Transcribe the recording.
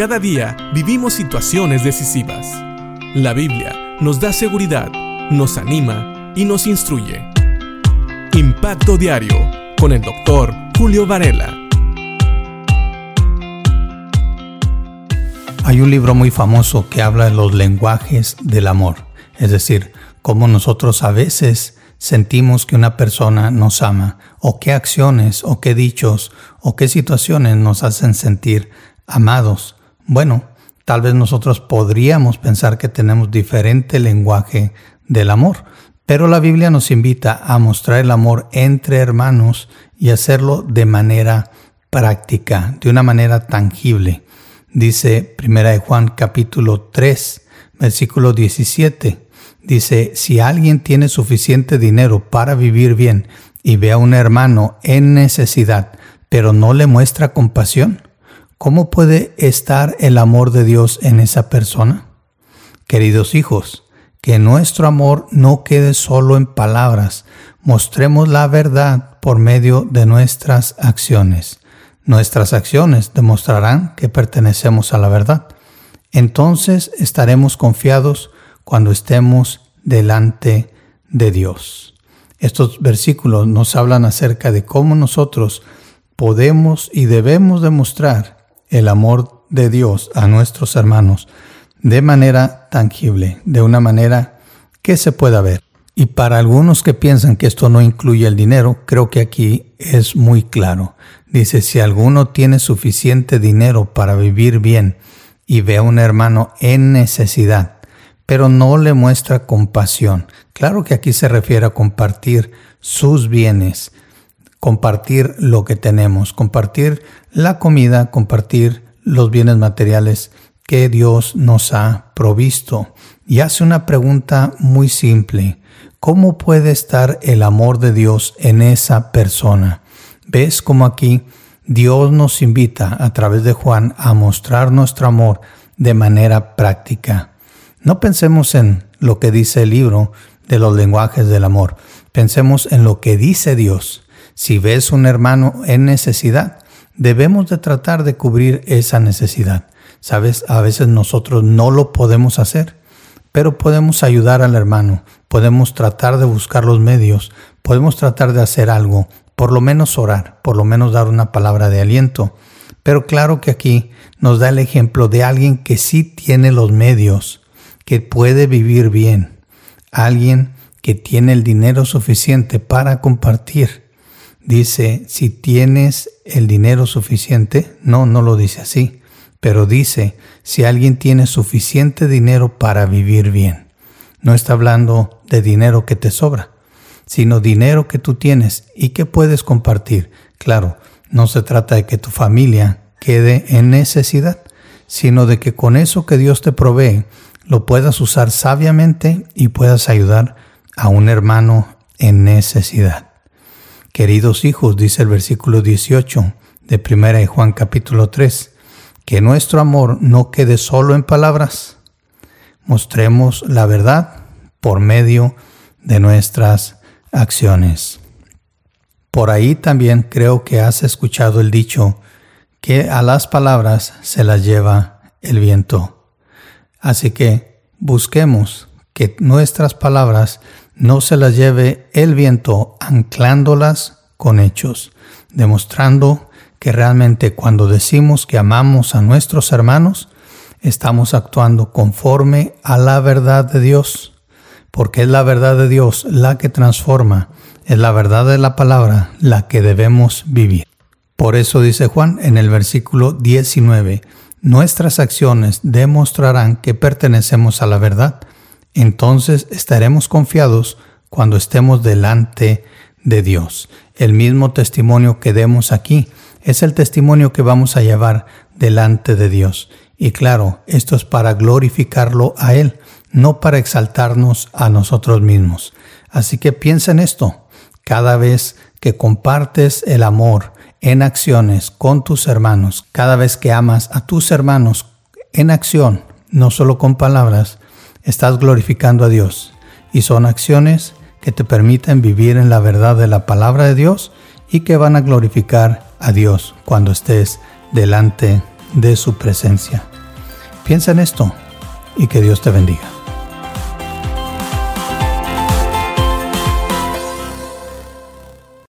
Cada día vivimos situaciones decisivas. La Biblia nos da seguridad, nos anima y nos instruye. Impacto Diario con el doctor Julio Varela. Hay un libro muy famoso que habla de los lenguajes del amor, es decir, cómo nosotros a veces sentimos que una persona nos ama, o qué acciones, o qué dichos, o qué situaciones nos hacen sentir amados. Bueno, tal vez nosotros podríamos pensar que tenemos diferente lenguaje del amor, pero la Biblia nos invita a mostrar el amor entre hermanos y hacerlo de manera práctica, de una manera tangible. Dice 1 Juan capítulo 3, versículo 17 Dice, si alguien tiene suficiente dinero para vivir bien y ve a un hermano en necesidad, pero no le muestra compasión, ¿cómo puede estar el amor de Dios en esa persona? Queridos hijos, que nuestro amor no quede solo en palabras, mostremos la verdad por medio de nuestras acciones. Nuestras acciones demostrarán que pertenecemos a la verdad. Entonces estaremos confiados cuando estemos delante de Dios. Estos versículos nos hablan acerca de cómo nosotros podemos y debemos demostrar el amor de Dios a nuestros hermanos de manera tangible, de una manera que se pueda ver. Y para algunos que piensan que esto no incluye el dinero, creo que aquí es muy claro. Dice, si alguno tiene suficiente dinero para vivir bien y ve a un hermano en necesidad, pero no le muestra compasión. Claro que aquí se refiere a compartir sus bienes, compartir lo que tenemos, compartir la comida, compartir los bienes materiales que Dios nos ha provisto. Y hace una pregunta muy simple. ¿Cómo puede estar el amor de Dios en esa persona? ¿Ves cómo aquí Dios nos invita a través de Juan a mostrar nuestro amor de manera práctica? No pensemos en lo que dice el libro de los lenguajes del amor. Pensemos en lo que dice Dios. Si ves un hermano en necesidad, debemos de tratar de cubrir esa necesidad. Sabes, a veces nosotros no lo podemos hacer, pero podemos ayudar al hermano, podemos tratar de buscar los medios, podemos tratar de hacer algo, por lo menos orar, por lo menos dar una palabra de aliento. Pero claro que aquí nos da el ejemplo de alguien que sí tiene los medios, que puede vivir bien, alguien que tiene el dinero suficiente para compartir. Dice, si tienes el dinero suficiente, no, no lo dice así, pero dice, si alguien tiene suficiente dinero para vivir bien. No está hablando de dinero que te sobra, sino dinero que tú tienes y que puedes compartir. Claro, no se trata de que tu familia quede en necesidad, sino de que con eso que Dios te provee, lo puedas usar sabiamente y puedas ayudar a un hermano en necesidad. Queridos hijos, dice el versículo 18 de 1 Juan capítulo 3, que nuestro amor no quede solo en palabras. Mostremos la verdad por medio de nuestras acciones. Por ahí también creo que has escuchado el dicho que a las palabras se las lleva el viento. Así que busquemos que nuestras palabras no se las lleve el viento anclándolas con hechos, demostrando que realmente cuando decimos que amamos a nuestros hermanos, estamos actuando conforme a la verdad de Dios, porque es la verdad de Dios la que transforma, es la verdad de la palabra la que debemos vivir. Por eso dice Juan en el versículo 19, nuestras acciones demostrarán que pertenecemos a la verdad, entonces estaremos confiados cuando estemos delante de Dios. El mismo testimonio que demos aquí es el testimonio que vamos a llevar delante de Dios. Y claro, esto es para glorificarlo a Él, no para exaltarnos a nosotros mismos. Así que piensa en esto. Cada vez que compartes el amor, en acciones con tus hermanos, cada vez que amas a tus hermanos en acción, no solo con palabras, estás glorificando a Dios. Y son acciones que te permiten vivir en la verdad de la palabra de Dios y que van a glorificar a Dios cuando estés delante de su presencia. Piensa en esto y que Dios te bendiga.